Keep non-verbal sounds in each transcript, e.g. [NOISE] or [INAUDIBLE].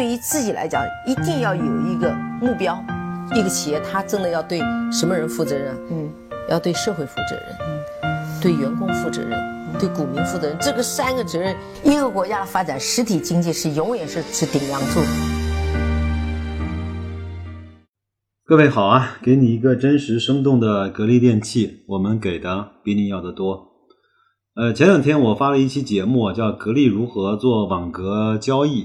对于自己来讲，一定要有一个目标。一个企业，它真的要对什么人负责任？嗯，要对社会负责任，嗯，对员工负责任，对股民负责任。这个三个责任，一个国家的发展，实体经济是永远是是顶梁柱。各位好啊，给你一个真实生动的格力电器，我们给的比你要的多。呃，前两天我发了一期节目，叫《格力如何做网格交易》。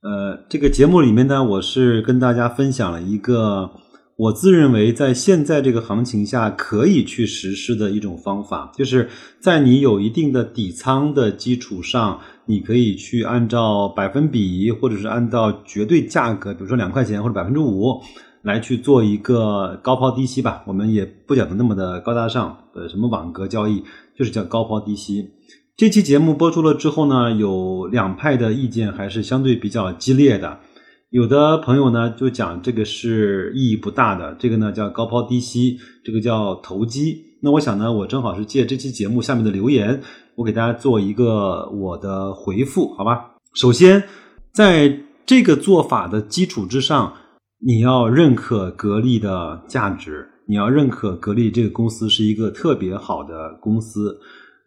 呃，这个节目里面呢，我是跟大家分享了一个我自认为在现在这个行情下可以去实施的一种方法，就是在你有一定的底仓的基础上，你可以去按照百分比或者是按照绝对价格，比如说两块钱或者百分之五来去做一个高抛低吸吧。我们也不讲的那么的高大上，呃，什么网格交易，就是叫高抛低吸。这期节目播出了之后呢，有两派的意见还是相对比较激烈的。有的朋友呢就讲这个是意义不大的，这个呢叫高抛低吸，这个叫投机。那我想呢，我正好是借这期节目下面的留言，我给大家做一个我的回复，好吧？首先，在这个做法的基础之上，你要认可格力的价值，你要认可格力这个公司是一个特别好的公司。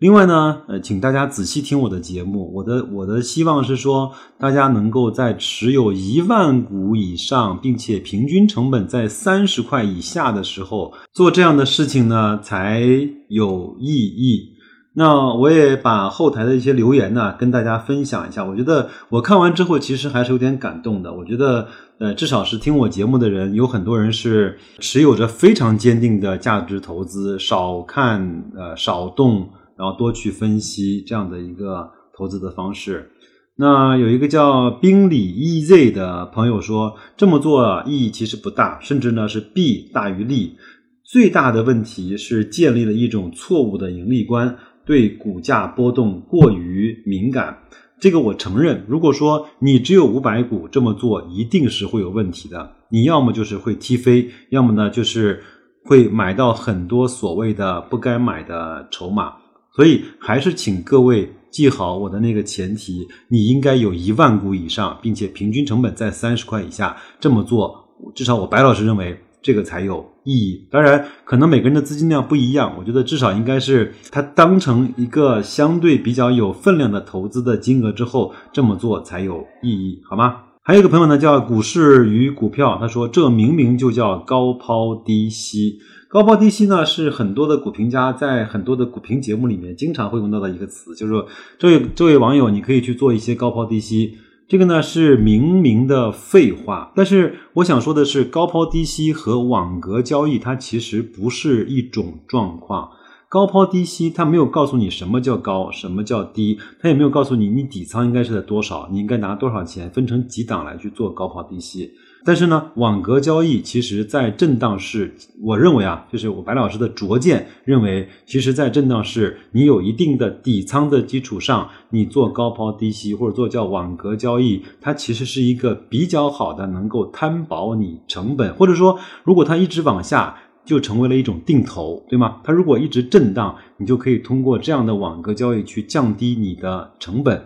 另外呢，呃，请大家仔细听我的节目。我的我的希望是说，大家能够在持有一万股以上，并且平均成本在三十块以下的时候做这样的事情呢，才有意义。那我也把后台的一些留言呢，跟大家分享一下。我觉得我看完之后，其实还是有点感动的。我觉得，呃，至少是听我节目的人，有很多人是持有着非常坚定的价值投资，少看，呃，少动。然后多去分析这样的一个投资的方式。那有一个叫宾里 EZ 的朋友说，这么做意义其实不大，甚至呢是弊大于利。最大的问题是建立了一种错误的盈利观，对股价波动过于敏感。这个我承认。如果说你只有五百股这么做，一定是会有问题的。你要么就是会踢飞，要么呢就是会买到很多所谓的不该买的筹码。所以还是请各位记好我的那个前提，你应该有一万股以上，并且平均成本在三十块以下。这么做，至少我白老师认为这个才有意义。当然，可能每个人的资金量不一样，我觉得至少应该是它当成一个相对比较有分量的投资的金额之后，这么做才有意义，好吗？还有一个朋友呢，叫股市与股票，他说这明明就叫高抛低吸。高抛低吸呢，是很多的股评家在很多的股评节目里面经常会用到的一个词，就是说，这位这位网友，你可以去做一些高抛低吸，这个呢是明明的废话。但是我想说的是，高抛低吸和网格交易它其实不是一种状况。高抛低吸，它没有告诉你什么叫高，什么叫低，它也没有告诉你你底仓应该是在多少，你应该拿多少钱分成几档来去做高抛低吸。但是呢，网格交易其实，在震荡市，我认为啊，就是我白老师的拙见认为，其实，在震荡市，你有一定的底仓的基础上，你做高抛低吸或者做叫网格交易，它其实是一个比较好的，能够摊薄你成本，或者说，如果它一直往下，就成为了一种定投，对吗？它如果一直震荡，你就可以通过这样的网格交易去降低你的成本，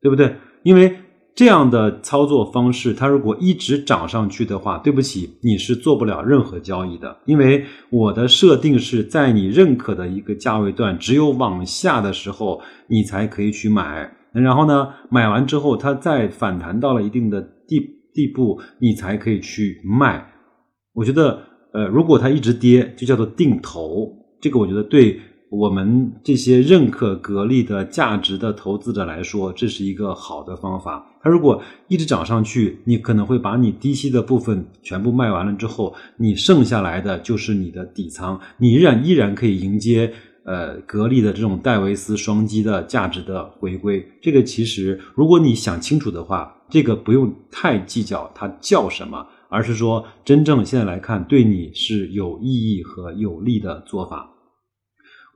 对不对？因为。这样的操作方式，它如果一直涨上去的话，对不起，你是做不了任何交易的。因为我的设定是在你认可的一个价位段，只有往下的时候，你才可以去买。然后呢，买完之后，它再反弹到了一定的地地步，你才可以去卖。我觉得，呃，如果它一直跌，就叫做定投。这个我觉得对。我们这些认可格力的价值的投资者来说，这是一个好的方法。它如果一直涨上去，你可能会把你低吸的部分全部卖完了之后，你剩下来的就是你的底仓，你依然依然可以迎接呃格力的这种戴维斯双击的价值的回归。这个其实如果你想清楚的话，这个不用太计较它叫什么，而是说真正现在来看对你是有意义和有利的做法。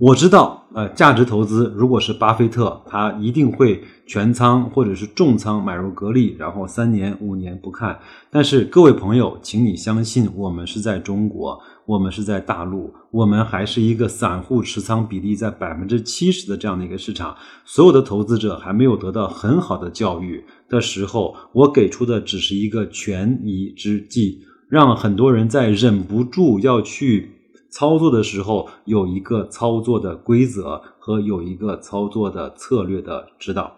我知道，呃，价值投资如果是巴菲特，他一定会全仓或者是重仓买入格力，然后三年五年不看。但是各位朋友，请你相信，我们是在中国，我们是在大陆，我们还是一个散户持仓比例在百分之七十的这样的一个市场，所有的投资者还没有得到很好的教育的时候，我给出的只是一个权宜之计，让很多人在忍不住要去。操作的时候有一个操作的规则和有一个操作的策略的指导。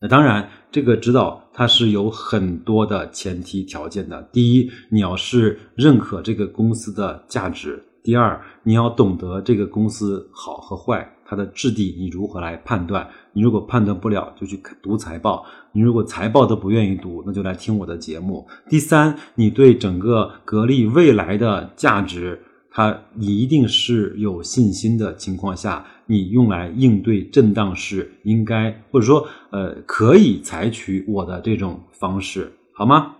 那当然，这个指导它是有很多的前提条件的。第一，你要是认可这个公司的价值；第二，你要懂得这个公司好和坏，它的质地你如何来判断。你如果判断不了，就去读财报；你如果财报都不愿意读，那就来听我的节目。第三，你对整个格力未来的价值。它一定是有信心的情况下，你用来应对震荡是，应该或者说呃可以采取我的这种方式，好吗？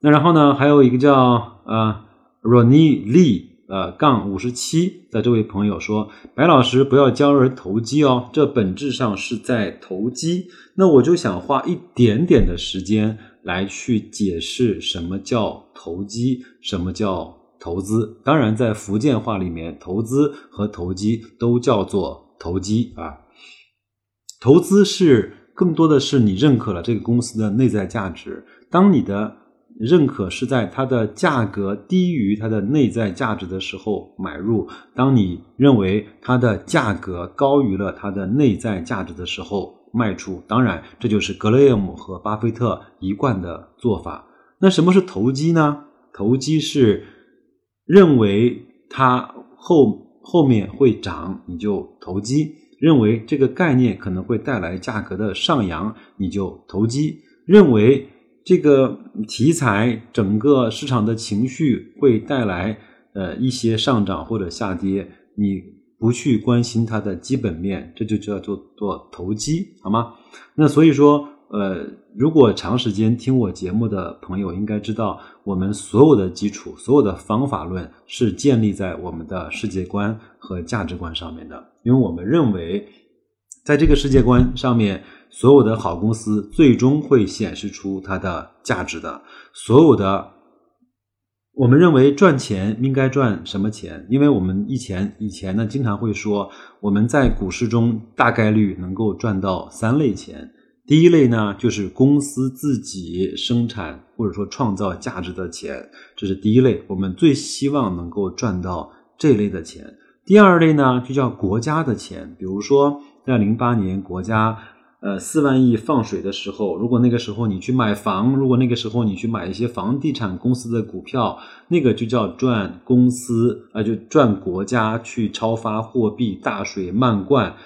那然后呢，还有一个叫呃 Ronnie Lee 呃杠五十七的这位朋友说，白老师不要教人投机哦，这本质上是在投机。那我就想花一点点的时间来去解释什么叫投机，什么叫。投资当然，在福建话里面，投资和投机都叫做投机啊。投资是更多的是你认可了这个公司的内在价值。当你的认可是在它的价格低于它的内在价值的时候买入；当你认为它的价格高于了它的内在价值的时候卖出。当然，这就是格雷厄姆和巴菲特一贯的做法。那什么是投机呢？投机是。认为它后后面会涨，你就投机；认为这个概念可能会带来价格的上扬，你就投机；认为这个题材整个市场的情绪会带来呃一些上涨或者下跌，你不去关心它的基本面，这就叫做做投机，好吗？那所以说。呃，如果长时间听我节目的朋友应该知道，我们所有的基础、所有的方法论是建立在我们的世界观和价值观上面的。因为我们认为，在这个世界观上面，所有的好公司最终会显示出它的价值的。所有的，我们认为赚钱应该赚什么钱？因为我们以前以前呢，经常会说，我们在股市中大概率能够赚到三类钱。第一类呢，就是公司自己生产或者说创造价值的钱，这是第一类，我们最希望能够赚到这类的钱。第二类呢，就叫国家的钱，比如说在零八年国家呃四万亿放水的时候，如果那个时候你去买房，如果那个时候你去买一些房地产公司的股票，那个就叫赚公司啊，就赚国家去超发货币大水漫灌。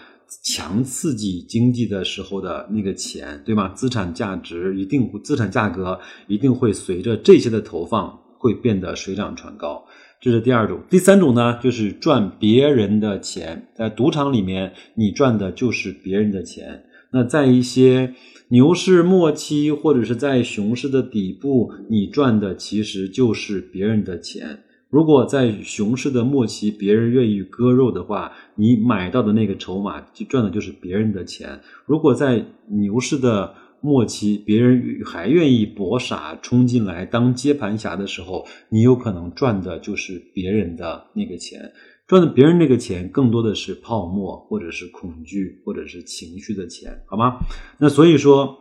强刺激经济的时候的那个钱，对吗？资产价值一定，资产价格一定会随着这些的投放会变得水涨船高。这是第二种，第三种呢，就是赚别人的钱。在赌场里面，你赚的就是别人的钱。那在一些牛市末期或者是在熊市的底部，你赚的其实就是别人的钱。如果在熊市的末期，别人愿意割肉的话，你买到的那个筹码就赚的就是别人的钱。如果在牛市的末期，别人还愿意搏傻冲进来当接盘侠的时候，你有可能赚的就是别人的那个钱。赚的别人那个钱，更多的是泡沫，或者是恐惧，或者是情绪的钱，好吗？那所以说，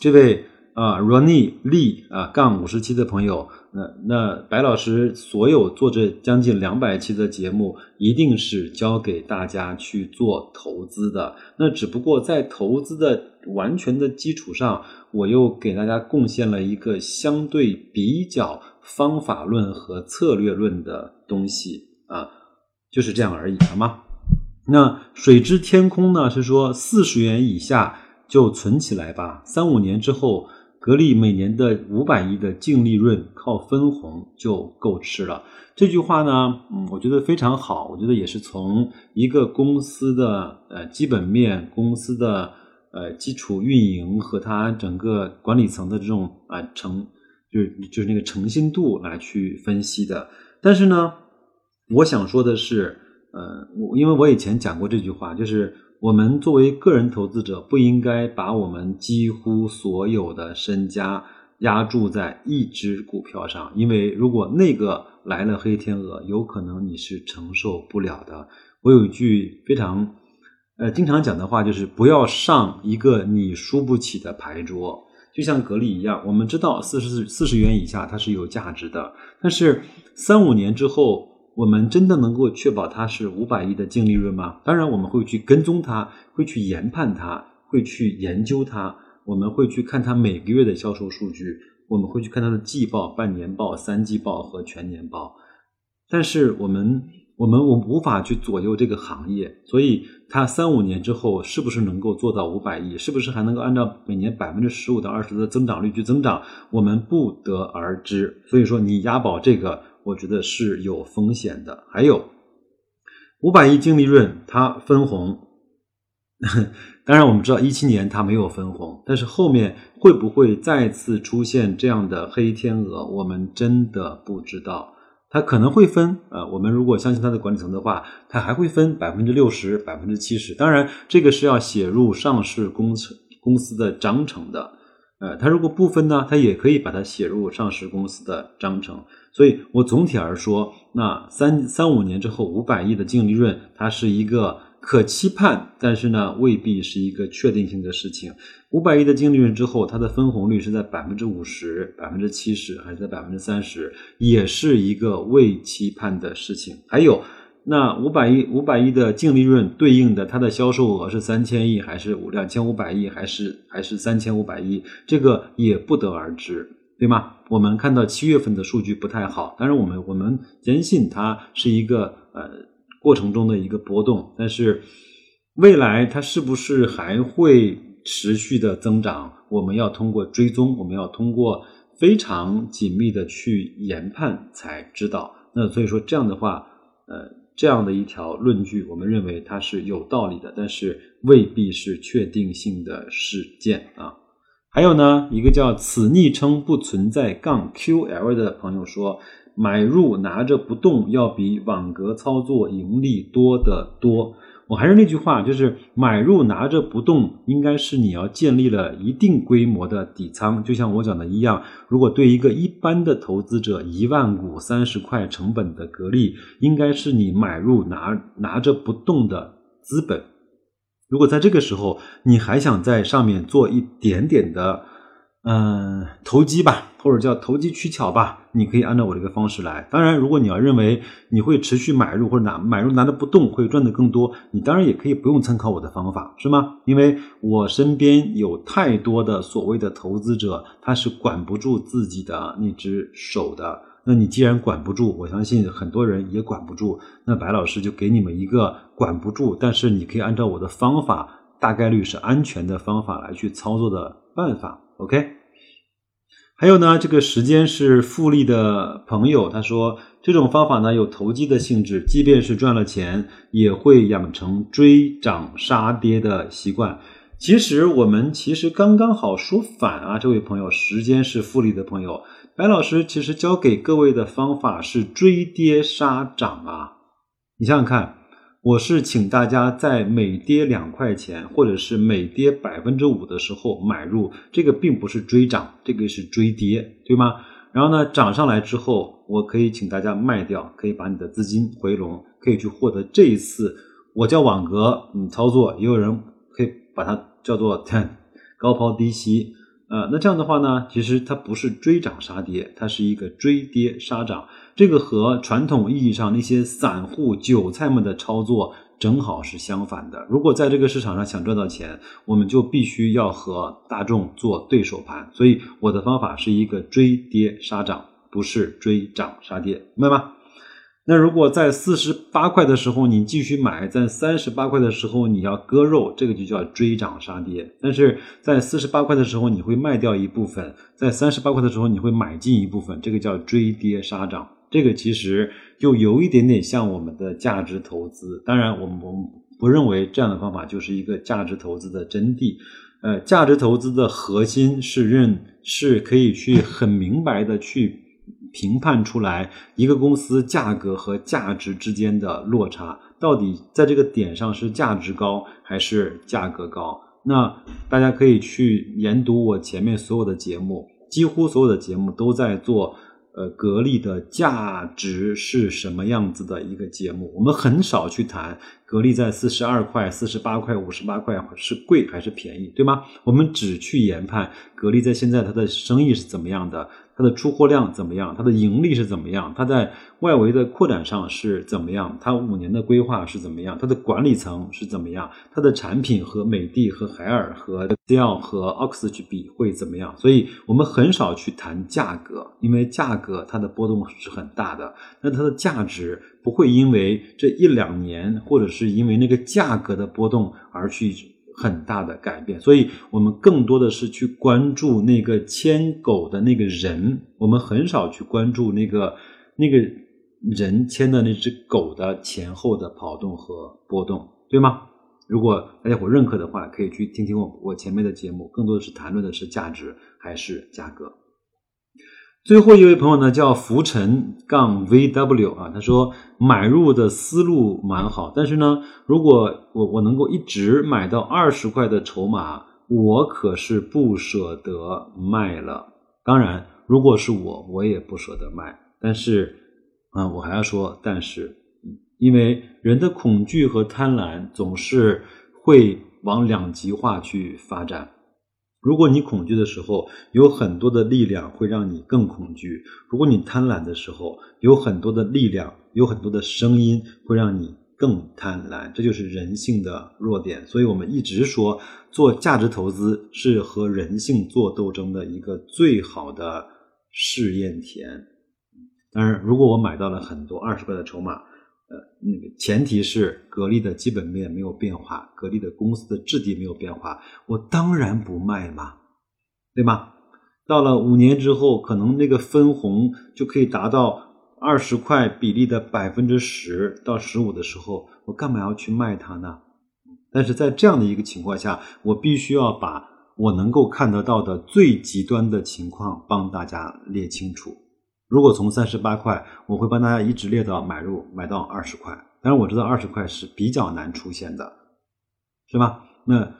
这位。啊，Ronnie Lee 啊，杠五十七的朋友，那那白老师所有做这将近两百期的节目，一定是教给大家去做投资的。那只不过在投资的完全的基础上，我又给大家贡献了一个相对比较方法论和策略论的东西啊，就是这样而已，好吗？那水之天空呢？是说四十元以下就存起来吧，三五年之后。格力每年的五百亿的净利润靠分红就够吃了。这句话呢，嗯，我觉得非常好。我觉得也是从一个公司的呃基本面、公司的呃基础运营和它整个管理层的这种啊诚，就是就是那个诚信度来去分析的。但是呢，我想说的是，呃，我因为我以前讲过这句话，就是我们作为个人投资者，不应该把我们几乎所有的身家压注在一只股票上，因为如果那个来了黑天鹅，有可能你是承受不了的。我有一句非常呃经常讲的话，就是不要上一个你输不起的牌桌。就像格力一样，我们知道四十四十元以下它是有价值的，但是三五年之后，我们真的能够确保它是五百亿的净利润吗？当然，我们会去跟踪它，会去研判它，会去研究它，我们会去看它每个月的销售数据，我们会去看它的季报、半年报、三季报和全年报，但是我们。我们我无法去左右这个行业，所以它三五年之后是不是能够做到五百亿，是不是还能够按照每年百分之十五到二十的增长率去增长，我们不得而知。所以说，你押宝这个，我觉得是有风险的。还有五百亿净利润，它分红，[LAUGHS] 当然我们知道一七年它没有分红，但是后面会不会再次出现这样的黑天鹅，我们真的不知道。它可能会分，呃，我们如果相信它的管理层的话，它还会分百分之六十、百分之七十。当然，这个是要写入上市公司公司的章程的，呃，它如果不分呢，它也可以把它写入上市公司的章程。所以我总体而说，那三三五年之后五百亿的净利润，它是一个。可期盼，但是呢，未必是一个确定性的事情。五百亿的净利润之后，它的分红率是在百分之五十、百分之七十，还是在百分之三十，也是一个未期盼的事情。还有，那五百亿、五百亿的净利润对应的它的销售额是三千亿，还是五两千五百亿，还是还是三千五百亿？这个也不得而知，对吗？我们看到七月份的数据不太好，当然我们我们坚信它是一个呃。过程中的一个波动，但是未来它是不是还会持续的增长？我们要通过追踪，我们要通过非常紧密的去研判才知道。那所以说这样的话，呃，这样的一条论据，我们认为它是有道理的，但是未必是确定性的事件啊。还有呢，一个叫此昵称不存在杠 QL 的朋友说。买入拿着不动，要比网格操作盈利多得多。我还是那句话，就是买入拿着不动，应该是你要建立了一定规模的底仓。就像我讲的一样，如果对一个一般的投资者，一万股三十块成本的格力，应该是你买入拿拿着不动的资本。如果在这个时候，你还想在上面做一点点的。嗯，投机吧，或者叫投机取巧吧，你可以按照我这个方式来。当然，如果你要认为你会持续买入或者拿买入拿的不动会赚的更多，你当然也可以不用参考我的方法，是吗？因为我身边有太多的所谓的投资者，他是管不住自己的那只手的。那你既然管不住，我相信很多人也管不住。那白老师就给你们一个管不住，但是你可以按照我的方法，大概率是安全的方法来去操作的办法。OK，还有呢，这个时间是复利的朋友他说，这种方法呢有投机的性质，即便是赚了钱，也会养成追涨杀跌的习惯。其实我们其实刚刚好说反啊，这位朋友，时间是复利的朋友，白老师其实教给各位的方法是追跌杀涨啊，你想想看。我是请大家在每跌两块钱，或者是每跌百分之五的时候买入，这个并不是追涨，这个是追跌，对吗？然后呢，涨上来之后，我可以请大家卖掉，可以把你的资金回笼，可以去获得这一次我叫网格嗯操作，也有人可以把它叫做 ten [LAUGHS] 高抛低吸。呃，那这样的话呢，其实它不是追涨杀跌，它是一个追跌杀涨。这个和传统意义上那些散户韭菜们的操作正好是相反的。如果在这个市场上想赚到钱，我们就必须要和大众做对手盘。所以我的方法是一个追跌杀涨，不是追涨杀跌，明白吗？那如果在四十八块的时候你继续买，在三十八块的时候你要割肉，这个就叫追涨杀跌。但是在四十八块的时候你会卖掉一部分，在三十八块的时候你会买进一部分，这个叫追跌杀涨。这个其实就有一点点像我们的价值投资。当然，我们我们不认为这样的方法就是一个价值投资的真谛。呃，价值投资的核心是认是可以去很明白的去。评判出来一个公司价格和价值之间的落差，到底在这个点上是价值高还是价格高？那大家可以去研读我前面所有的节目，几乎所有的节目都在做。呃，格力的价值是什么样子的一个节目？我们很少去谈格力在四十二块、四十八块、五十八块是贵还是便宜，对吗？我们只去研判格力在现在它的生意是怎么样的。它的出货量怎么样？它的盈利是怎么样？它在外围的扩展上是怎么样？它五年的规划是怎么样？它的管理层是怎么样？它的产品和美的、和海尔、和 Dell 和 Ox 去比会怎么样？所以我们很少去谈价格，因为价格它的波动是很大的。那它的价值不会因为这一两年，或者是因为那个价格的波动而去。很大的改变，所以我们更多的是去关注那个牵狗的那个人，我们很少去关注那个那个人牵的那只狗的前后的跑动和波动，对吗？如果大家伙认可的话，可以去听听我我前面的节目，更多的是谈论的是价值还是价格。最后一位朋友呢，叫浮沉杠 VW 啊，他说买入的思路蛮好，但是呢，如果我我能够一直买到二十块的筹码，我可是不舍得卖了。当然，如果是我，我也不舍得卖。但是，啊，我还要说，但是，因为人的恐惧和贪婪总是会往两极化去发展。如果你恐惧的时候，有很多的力量会让你更恐惧；如果你贪婪的时候，有很多的力量，有很多的声音会让你更贪婪。这就是人性的弱点。所以我们一直说，做价值投资是和人性做斗争的一个最好的试验田。当然，如果我买到了很多二十块的筹码。呃，那个前提是格力的基本面没有变化，格力的公司的质地没有变化，我当然不卖嘛，对吧？到了五年之后，可能那个分红就可以达到二十块比例的百分之十到十五的时候，我干嘛要去卖它呢？但是在这样的一个情况下，我必须要把我能够看得到的最极端的情况帮大家列清楚。如果从三十八块，我会帮大家一直列到买入，买到二十块。当然我知道二十块是比较难出现的，是吧？那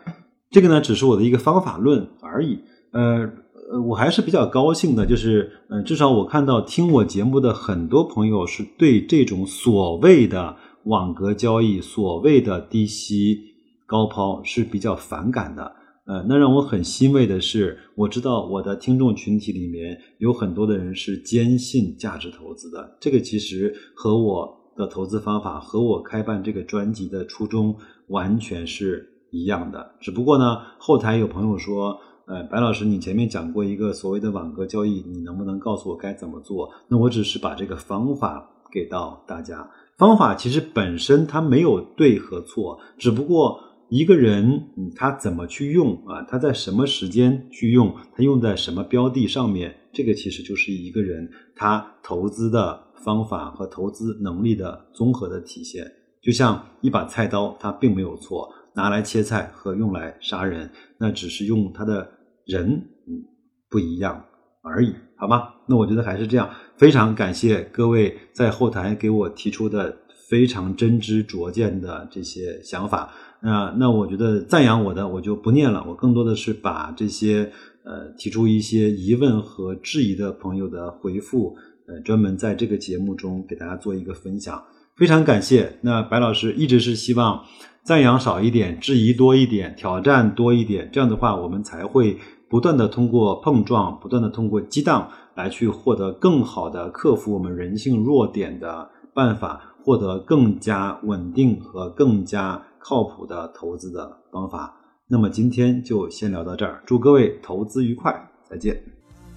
这个呢，只是我的一个方法论而已。呃呃，我还是比较高兴的，就是嗯，至少我看到听我节目的很多朋友是对这种所谓的网格交易、所谓的低吸高抛是比较反感的。呃，那让我很欣慰的是，我知道我的听众群体里面有很多的人是坚信价值投资的。这个其实和我的投资方法和我开办这个专辑的初衷完全是一样的。只不过呢，后台有朋友说，呃，白老师，你前面讲过一个所谓的网格交易，你能不能告诉我该怎么做？那我只是把这个方法给到大家。方法其实本身它没有对和错，只不过。一个人，嗯，他怎么去用啊？他在什么时间去用？他用在什么标的上面？这个其实就是一个人他投资的方法和投资能力的综合的体现。就像一把菜刀，它并没有错，拿来切菜和用来杀人，那只是用他的人，嗯，不一样而已，好吗？那我觉得还是这样。非常感谢各位在后台给我提出的非常真知灼见的这些想法。那那我觉得赞扬我的我就不念了，我更多的是把这些呃提出一些疑问和质疑的朋友的回复，呃专门在这个节目中给大家做一个分享，非常感谢。那白老师一直是希望赞扬少一点，质疑多一点，挑战多一点，这样的话我们才会不断的通过碰撞，不断的通过激荡来去获得更好的克服我们人性弱点的办法，获得更加稳定和更加。靠谱的投资的方法，那么今天就先聊到这儿，祝各位投资愉快，再见。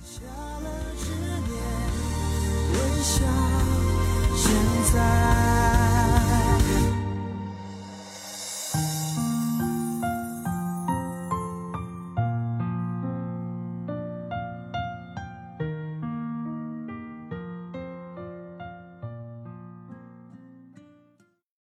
下了